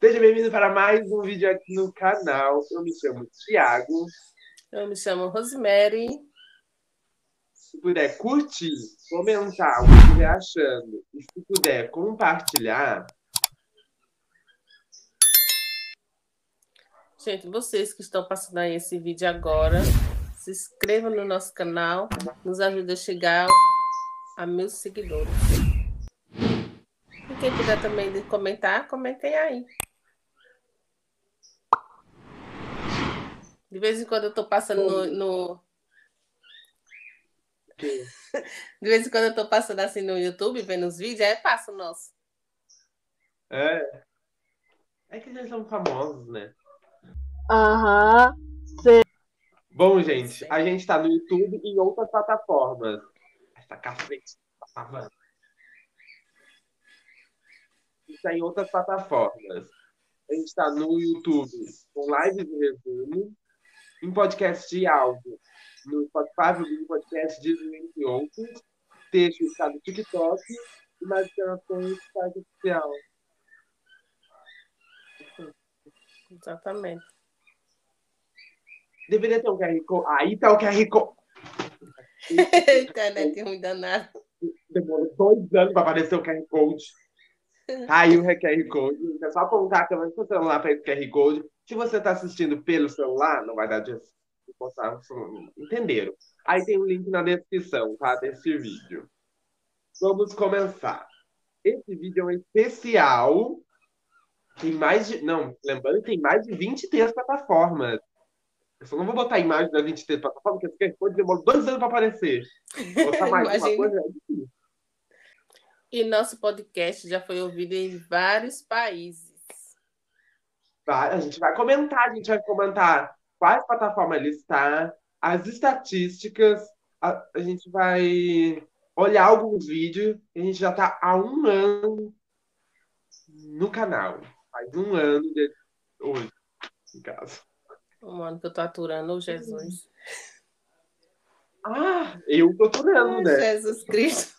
Seja bem-vindo para mais um vídeo aqui no canal. Eu me chamo Thiago. Eu me chamo Rosemary. Se puder curtir, comentar o que estiver achando e se puder compartilhar. Gente, vocês que estão passando aí esse vídeo agora, se inscrevam no nosso canal, nos ajude a chegar a meus seguidores. E quem puder também comentar, comentem aí. De vez em quando eu tô passando no. no... De vez em quando eu tô passando assim no YouTube, vendo os vídeos, aí passa o nosso. É. É que eles são famosos, né? Aham. Bom, gente, a gente tá no YouTube e em outras plataformas. Essa cacete tá travando. Está em outras plataformas. A gente está no YouTube com lives de resumo, em podcast de áudio, no Spotify, no podcast de entre outros. Texto está no TikTok e mais informações no site oficial. Exatamente. Deveria ter um QR Code. Aí tá o QR Code. Internet ruim danado. Demorou dois anos para aparecer o QR Code. Aí o QR Code. É só apontar a câmera do celular para esse QR Code. Se você está assistindo pelo celular, não vai dar de postar. Entenderam? Aí tem um link na descrição, tá? Desse vídeo. Vamos começar. Esse vídeo é um especial. Tem mais de. Não, lembrando que tem mais de 23 plataformas. Eu só não vou botar a imagem da 23 plataformas, porque esse QR Code demorou dois anos para aparecer. Botar mais uma coisa é difícil. E nosso podcast já foi ouvido em vários países. A gente vai comentar, a gente vai comentar quais plataformas ele está, as estatísticas, a, a gente vai olhar alguns vídeos, a gente já está há um ano no canal. Faz um ano de hoje, em casa. Um ano que eu tô aturando, Jesus. Ah, eu tô aturando, né? Jesus Cristo.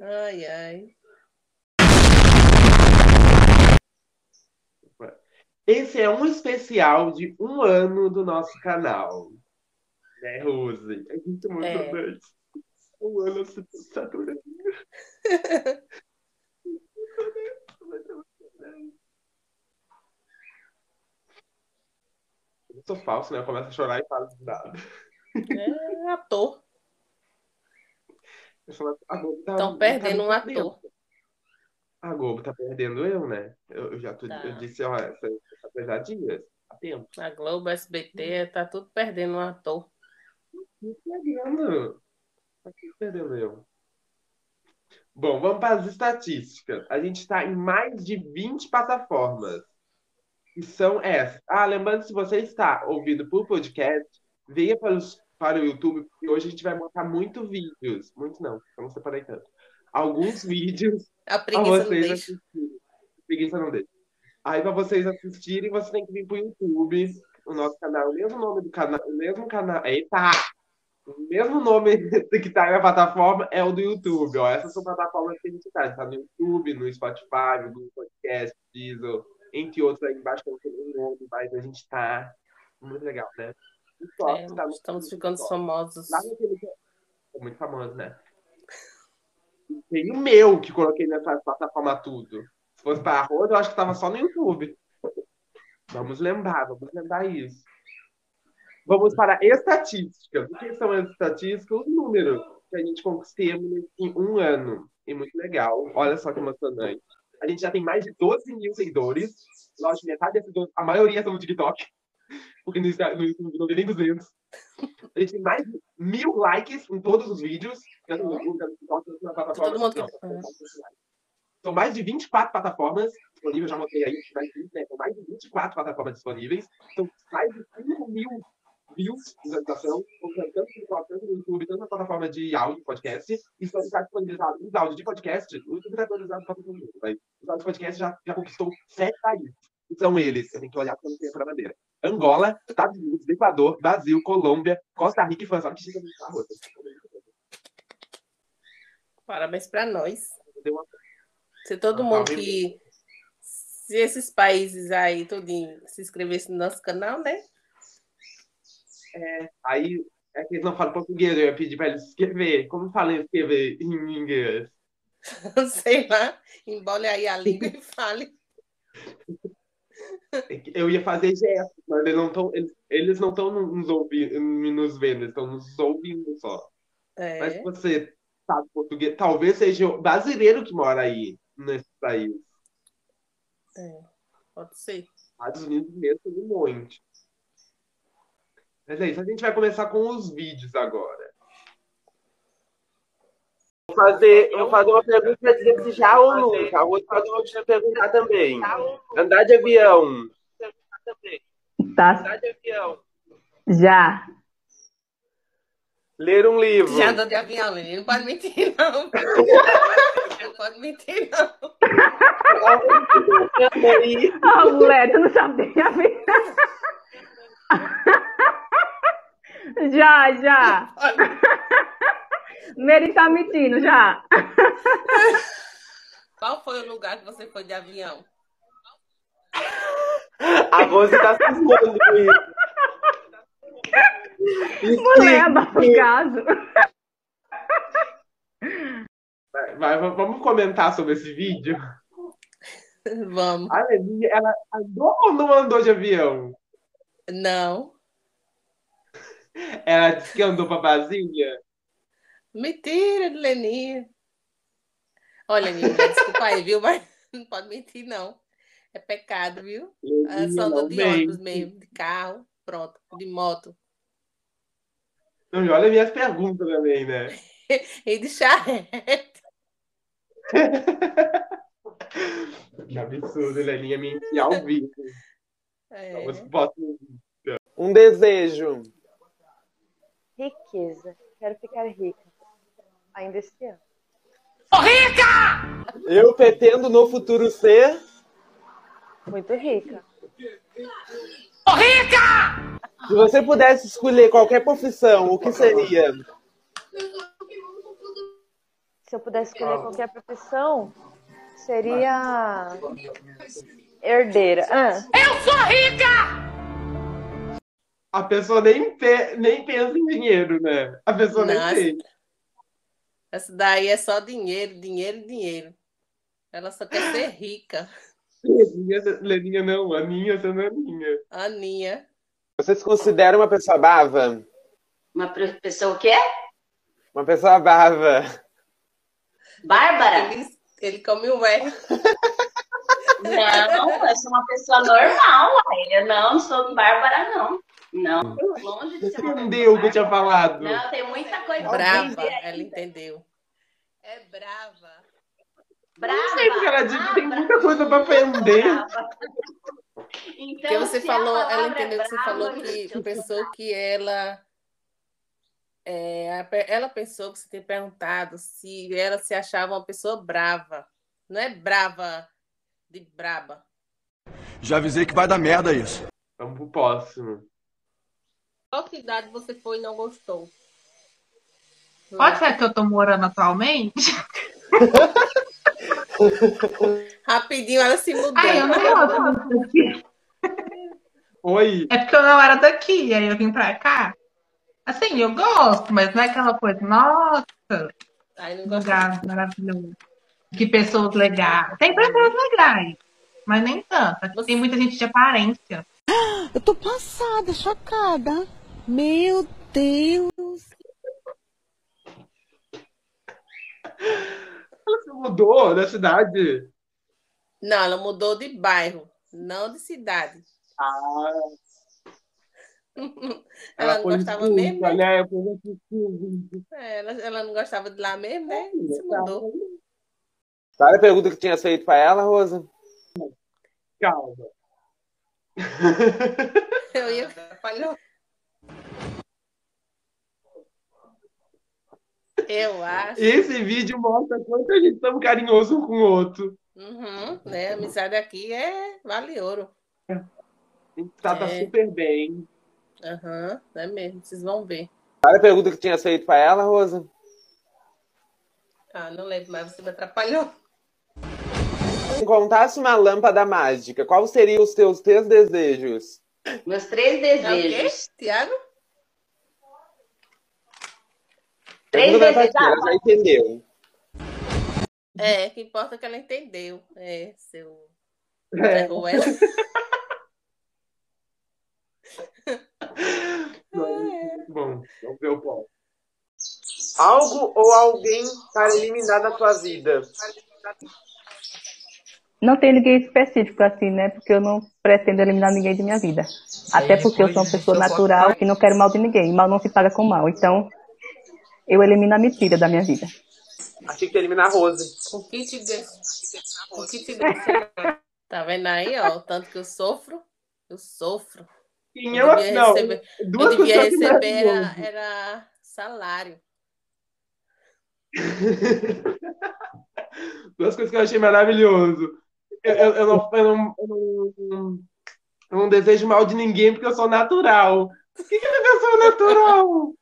Ai, ai. Esse é um especial de um ano do nosso canal. Né, Rose? A gente é muito É. bem. Um ano assim, saturando. Eu sou falso, né? Eu começo a chorar e falo de nada. É ator. Tá- Estão tá perdendo um ator. A Globo tá perdendo eu, né? Eu, eu já tô, Tá. eu disse, ó, essa, essa coisa há dias, há tempo. A Globo, SBT, tá tudo perdendo um ator. Não perdendo. Tá tudo perdendo eu. Bom, vamos para as estatísticas. A gente está em mais de 20 plataformas. Que são essas. Ah, lembrando, se você está ouvindo por podcast, venha para, os, para o YouTube, porque hoje a gente vai mostrar muito vídeos. Muitos não, eu não separei tanto. Alguns vídeos A preguiça não vocês deixa. assistirem. Preguiça não deixa. Aí para vocês assistirem, você tem que vir para o YouTube, o nosso canal, o mesmo nome do canal, o mesmo canal. Eita! O mesmo nome que está na plataforma é o do YouTube. Ó. Essas são plataformas que a gente. A gente tá no YouTube, no Spotify, no Google Podcast, Diesel, entre outros aí embaixo que eu não sei o nome, mas a gente está muito legal, né? O top É, tá estamos ficando famosos. Lá naquele... É muito famoso, né? Tem o meu que coloquei nessa plataforma tudo. Se fosse para arroz, eu acho que tava só no YouTube. Vamos lembrar, vamos lembrar isso. Vamos para estatísticas. O que são as estatísticas? Os números que a gente conquistamos em um ano. E muito legal. Olha só que emocionante. A gente já tem mais de 12 mil seguidores. Lógico, metade desses 12, a maioria são no TikTok. Porque no YouTube não tem nem 200. A gente tem mais de mil likes em todos os vídeos. Tanto no YouTube, tanto no TikTok, tanto na plataforma. Todo mundo que- São mais de 24 plataformas disponíveis, já mostrei aí, mais de 20, né? São mais de 24 plataformas disponíveis. São mais de 5 mil views de visualização, tanto no TikTok, tanto no YouTube, tanto na plataforma de áudio, podcast. E só está disponibilizado os áudios de podcast. O YouTube está atualizado para todo mundo, mas os áudios de podcast já, já conquistou sete países. São eles, eu tenho que olhar tenho essa bandeira. Angola, Estados Unidos, Equador, Brasil, Colômbia, Costa Rica e França. Olha que carro. Parabéns para nós. Deu uma Se todo mundo que Se esses países aí, tudinho, se inscrevesse no nosso canal, né? É, aí é que eles não falam português, eu ia pedir pra eles escrever. Como fala em escrever em inglês? Sei lá, embole aí a língua e fale. Eu ia fazer gestos, mas eles não estão eles, eles não nos ouvindo, nos vendo, eles estão nos ouvindo só. Mas se É, você sabe português, talvez seja o brasileiro que mora aí, nesse país. é, pode ser. Estados Unidos mesmo tem um monte. Mas é isso, a gente vai começar com os vídeos agora. Vou fazer, eu vou fazer uma pergunta para dizer se já ou nunca. A outra pode continuar a perguntar também. Andar de avião. Tá. Andar de avião. Já. Ler um livro. Já andou de avião, Lili. Não pode mentir, não. Pode mentir, não. Ah, mulher, tu não sabe nem a vida. Já, já. Mary tá mentindo, já. Qual foi o lugar que você foi de avião? A Rose tá se escondendo com isso. Mulher, abafa o caso. Vai, vai, vamos comentar sobre esse vídeo? Vamos. A Leninha, ela andou ou não andou de avião? Não. Ela disse que andou pra Brasília? Mentira, Leninha. Olha, Leninha, desculpa aí, viu? Mas não pode mentir, não. É pecado, viu? É Leninha, só andou de mente. ônibus mesmo, de carro, pronto, de moto. Não, e olha minhas perguntas também, né? E de charrete. Que absurdo, Leninha mentir ao vivo. É. Vídeo. Um desejo. Riqueza. Quero ficar rica. Ainda esse ano. Eu pretendo no futuro ser. Muito rica. Se você pudesse escolher qualquer profissão, o que seria? Se eu pudesse escolher qualquer profissão, seria herdeira. Ah, A pessoa nem, pe- nem pensa em dinheiro, né? A pessoa Nossa. nem pensa. Essa daí é só dinheiro, dinheiro, dinheiro. Ela só quer ser rica. Leninha, Leninha não, Aninha, você não é Aninha. Aninha. Você se considera uma pessoa brava? Uma pessoa o quê? Uma pessoa brava. Bárbara? Ele, ele come o erro. Não, eu sou uma pessoa normal. Eu não, não sou Bárbara, não. Não, longe de ser Entendeu o que eu tinha falado? Não, tem muita coisa pra Brava, ela ainda. entendeu. É brava. Brava. Não sei porque ela disse que tem Ah, muita coisa pra aprender. Então, Porque você falou, ela é entendeu que você falou que pensou que ela. É, ela pensou que você tinha perguntado se ela se achava uma pessoa brava. Não é brava de braba. Já avisei que vai dar merda isso. Vamos pro próximo. Qual cidade você foi e não gostou? Pode ser que eu tô morando atualmente? Rapidinho ela se mudou. Ai, eu não gosto daqui. Oi, É porque eu não era daqui, aí eu vim pra cá. Assim, eu gosto, mas não é aquela coisa, nossa, Aí não lugar maravilhoso. Que pessoas legais. Tem pessoas legais, mas nem tanto. Aqui tem muita gente de aparência. Eu tô passada, chocada. Meu Deus. ela se mudou da cidade. Não, ela mudou de bairro, não de cidade. Ah, Ela não gostava expulsa, mesmo, né? né? É, Ela, ela não gostava de lá mesmo, né? Se mudou. Sabe a pergunta que tinha feito pra ela, Rosa? Calma. Eu ia falhou. Eu acho. Esse vídeo mostra quanto a gente estamos carinhoso um com o outro. Uhum, né? A amizade aqui é vale ouro. A gente trata É. super bem. Aham, é mesmo. Vocês vão ver. Sabe a pergunta que tinha feito pra ela, Rosa? Ah, não lembro mais, você me atrapalhou. Contasse uma lâmpada mágica, qual seriam os teus três desejos? Meus três É o quê, desejos. Tiago? Três desejos. Ela já entendeu. É, o que importa é que ela entendeu. É, seu. É. Bom, vamos ver o ponto. Algo ou alguém para eliminar da tua vida? Não tem ninguém específico assim, né? Porque eu não pretendo eliminar ninguém de minha vida. Até porque eu sou uma pessoa natural e não quero mal de ninguém. Mal não se paga com mal. Então, eu elimino a mentira da minha vida. Achei que ia eliminar a Rose. O que te deu? O que te deu? Tá vendo aí, ó? O tanto que eu sofro? Eu sofro. Quem Eu eu, não, receber, duas eu devia receber era, era salário. Duas coisas que eu achei maravilhoso. Eu, eu, eu não, eu, não, eu, não, eu não desejo mal de ninguém porque eu sou natural. O que, que é pessoa natural?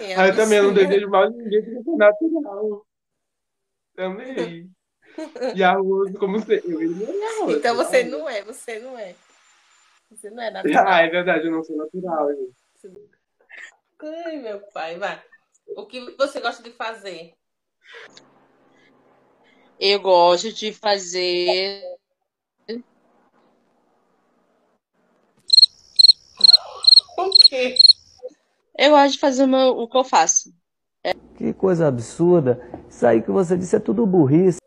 É eu também não desejo mal de ninguém porque eu sou natural. Também. E a Rose, como você. Eu a Rose. Então você não é, você não é. Você não é natural. Ah, é verdade, eu não sou natural, gente. Ai, meu pai, vai. O que você gosta de fazer? Eu gosto de fazer. O quê? Eu gosto de fazer o, meu- o que eu faço. Que coisa absurda. Isso aí que você disse é tudo burrice.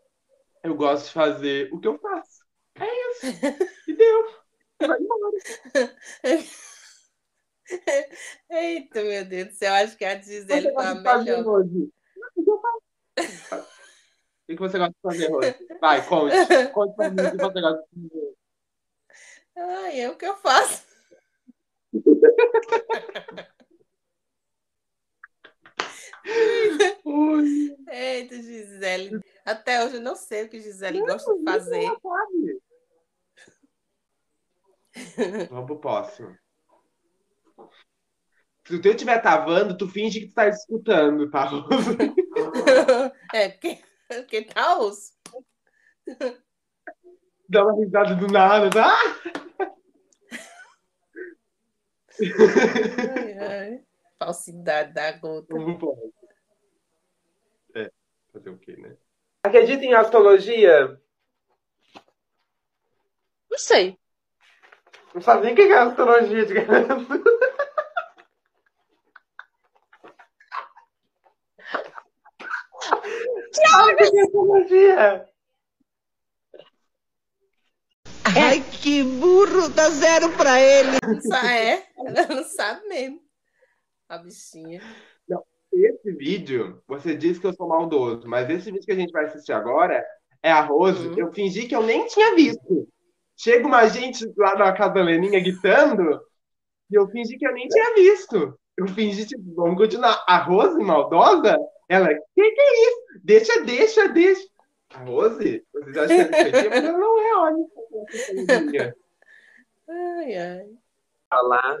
Eu gosto de fazer o que eu faço. É isso. E deu. Vai embora. Eita, meu Deus do céu, acho que a Gisele de fazer melhor. hoje? O que eu faço? O que que você gosta de fazer hoje? Vai, conte. Conte pra mim o que você gosta de fazer. Ai, é o que eu faço. Eita, Gisele. Até hoje eu não sei o que Gisele gosta de fazer. Ela sabe. Vamos pro próximo. Se o teu estiver travando, tu finge que tu tá escutando, tá? É, porque, porque tá osso. Dá uma risada do nada, tá? Ai, ai. Falsidade da gota. Vamos pro próximo. É, fazer o quê, né? Acredita em astrologia? Não sei. Não sabe nem o que é astrologia de Sabe o que é astrologia? Ai, que burro, dá zero pra ele. Sa- É, ela não sabe mesmo. A bichinha. Esse vídeo, você disse que eu sou maldoso, mas esse vídeo que a gente vai assistir agora é a Rose. Uhum. Eu fingi que eu nem tinha visto. Chega uma gente lá na casa da Leninha gritando e eu fingi que eu nem tinha visto. Eu fingi, tipo, vamos continuar. A Rose, maldosa, ela, que que é isso? Deixa, deixa, deixa. A Rose, vocês acham que é mas ela não é, olha. Ai, ai. Falar.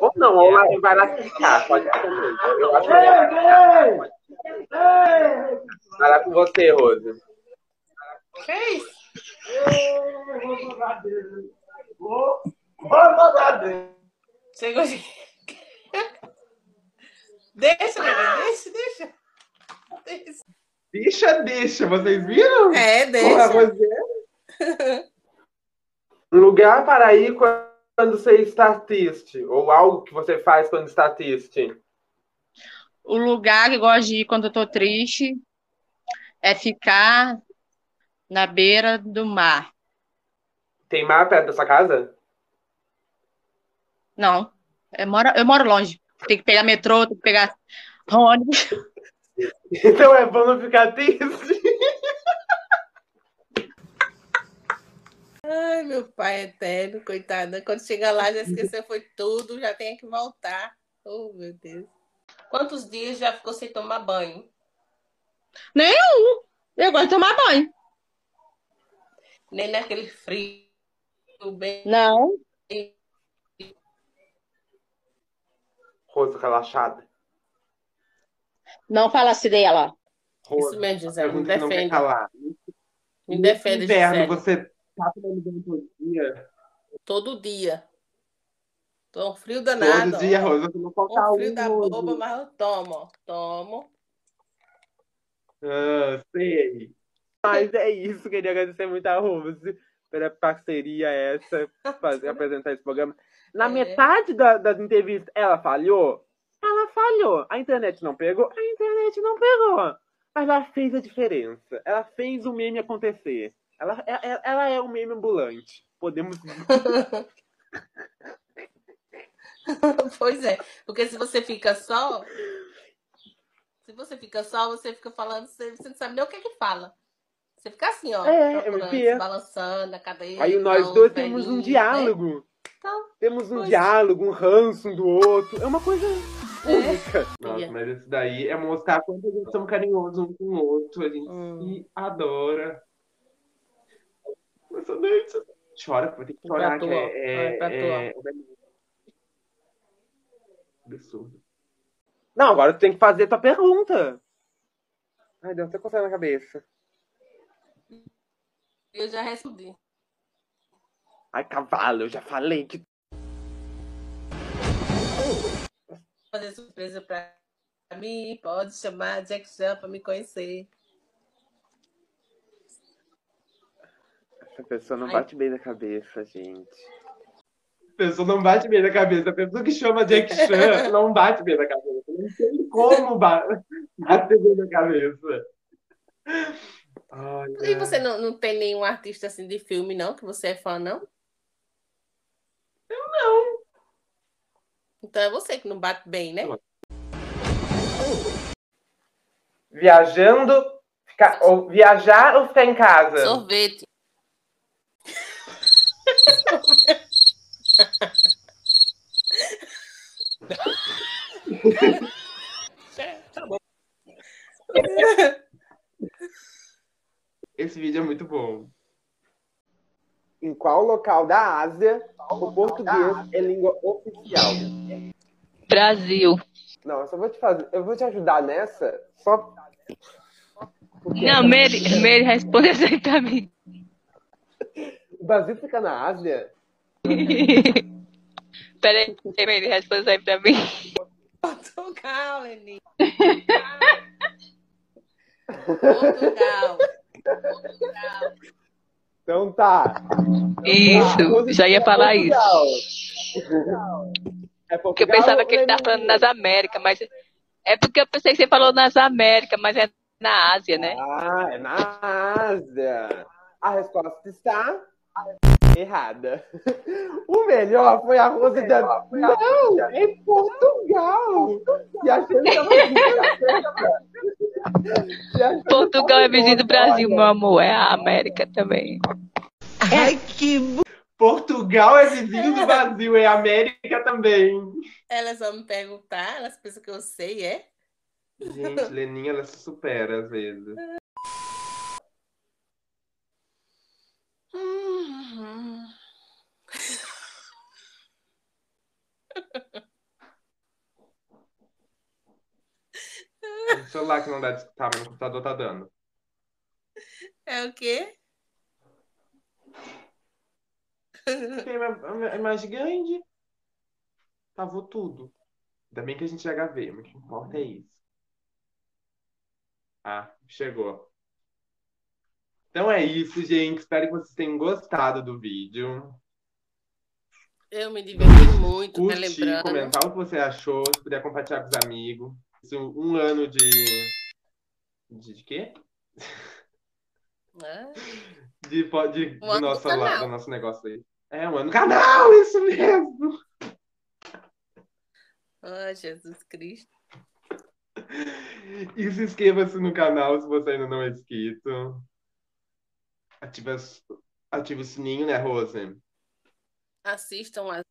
Ou não, ou lá, vai lá ficar. Pode ser também. Eu acho que vai Vai lá com você, Rose. Que isso? Você gosta de... Deixa, bebê, deixa, deixa. Deixa. Deixa, deixa, vocês viram? É, a deixa. Rose é? Um lugar para ir quando você está triste. Ou algo que você faz quando está triste. O lugar que eu gosto de ir quando eu tô triste é ficar na beira do mar. Tem mar perto da sua casa? Não, eu moro, eu moro longe. Tem que pegar metrô, tem que pegar ônibus. Então é bom não ficar triste. Ai, meu pai eterno, coitada. Quando chega lá, já esqueceu, foi tudo, já tem que voltar. Oh, meu Deus. Quantos dias já ficou sem tomar banho? Nenhum. Eu gosto de tomar banho. Nem naquele frio, bem. Não. Rosto relaxada. Não fala assim dela. Isso mesmo, Gisele, me defende. Me defende, inverno, Gisele. você tomando banho todo dia? Todo dia. Tô um frio danado. Todo dia, ó. Rosa, não falta Um frio da um. boba, mas eu tomo. Tomo. Ah, sei. Mas é isso, queria agradecer muito a Rose pela parceria essa, fazer apresentar esse programa. Na É. metade da- das entrevistas, ela falhou? Ela falhou. A internet não pegou? A internet não pegou. Mas ela fez a diferença. Ela fez o meme acontecer. Ela, ela, ela é um meme ambulante. Podemos Pois é, porque se você fica só, se você fica só, você fica falando, você, você não sabe nem o que é que fala. Você fica assim, ó, É, se balançando a cabeça. Aí nós dois temos um né? diálogo. Então, Temos um pois. diálogo, um ranço um do outro. É uma coisa É. única. Nossa, mas esse daí é mostrar quanto a gente somos carinhosos um com o outro. A gente Hum. se adora. Emocionante. Chora, vai ter que chorar, que é, pra é, é... Absurdo. Não, agora tu tem que fazer tua pergunta. Ai, deu até coçando na cabeça. eu já respondi. Ai, cavalo, eu já falei que. Fazer surpresa pra mim, pode chamar Jack Chan pra me conhecer. Essa pessoa não Ai. bate bem na cabeça, gente. A pessoa não bate bem na cabeça. A pessoa que chama Jack Chan não bate bem na cabeça. Não tem como ba- bater bem na cabeça. Olha. E você não, não tem nenhum artista assim de filme, não? Que você é fã, não? Eu não. Então é você que não bate bem, né? Viajando. Ficar, ou viajar ou ficar em casa? Sorvete. Esse vídeo é muito bom. Em qual local da Ásia o português é língua oficial? Brasil. Não, eu só vou te fazer. Eu vou te ajudar nessa. Só. porque Não, Mary, Mary responde mim. O Brasil fica na Ásia? Peraí, Mary, responde aí pra mim. Portugal, Leni. Portugal. Então tá. Isso, já ia falar isso. Portugal. É Porque eu Portugal pensava que ele tava Lenin? falando nas Américas, mas. É porque eu pensei que você falou nas Américas, mas é na Ásia, né? Ah, é na Ásia. A resposta está errada. O melhor foi a Rosa da. Não, é em Portugal. E achei que tava E achei que Portugal é vizinho do Brasil, meu amor. É a América também. Ai, que Portugal é vizinho do Brasil, é América também. Elas vão me perguntar, elas pensam que eu sei, é? Gente, Leninha, ela se supera às vezes. Uhum. O celular que não dá de escutar, mas no computador tá dando. É o quê? Tem uma- a imagem grande. Travou tudo. Ainda bem que a gente é HV, mas o que importa é isso. Ah, chegou. Então é isso, gente. Espero que vocês tenham gostado do vídeo. Eu me diverti muito, Curtir, relembrando. comentar o que você achou, se puder compartilhar com os amigos. Isso, um ano de. De, de quê? Ah, De, de, Um do, nosso, do nosso negócio aí. É, um ano do canal, isso mesmo! ah, Jesus Cristo. E se inscreva-se no canal se você ainda não é inscrito. Ativa, ativa o sininho, né, Rose? Assistam as,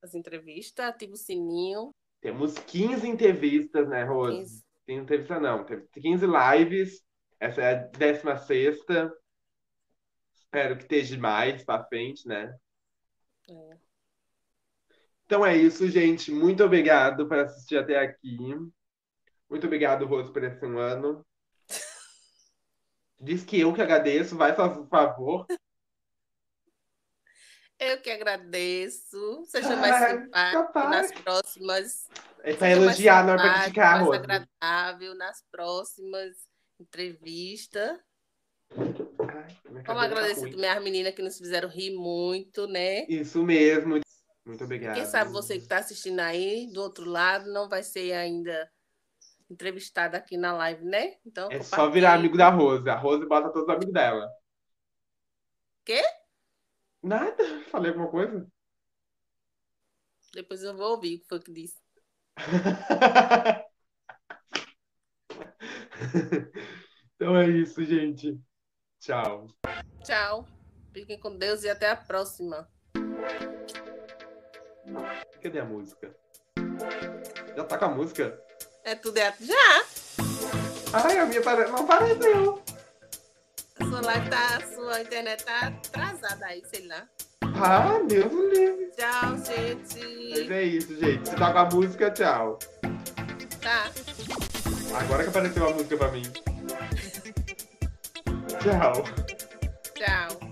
as entrevistas, ativa o sininho. Temos 15 entrevistas, né, Rose? 15. Tem entrevista não, teve 15 lives. Essa é a 16 Espero que esteja mais pra frente, né? É. Então é isso, gente. Muito obrigado por assistir até aqui. Muito obrigado, Rose, por esse um ano. Diz que eu que agradeço, vai fazer por favor. Eu que agradeço. Seja mais Ai, simpático capaz. nas próximas. É mais elogiar, não é simpático, criticar, mais agradável nas próximas entrevistas. Vamos tá agradecer também as meninas que nos fizeram rir muito, né? Isso mesmo. Muito obrigado. Quem sabe você que está assistindo aí, do outro lado, não vai ser ainda entrevistada aqui na live, né? Então, É só virar amigo da Rose. A Rose bota todos os amigos dela. Quê? Nada. Falei alguma coisa? Depois eu vou ouvir o que foi que disse. então é isso, gente. Tchau. Tchau. Fiquem com Deus e até a próxima. Cadê a música? Já tá com a música? É tudo é... Já! Ai, a minha pare... não apareceu. A sua live tá. Sua internet tá atrasada aí, sei lá. Ah, Deus me livre. Tchau, Mas gente. é isso, gente. Se tá com a música, tchau. Tá. Agora que apareceu a música pra mim. Tchau. Tchau.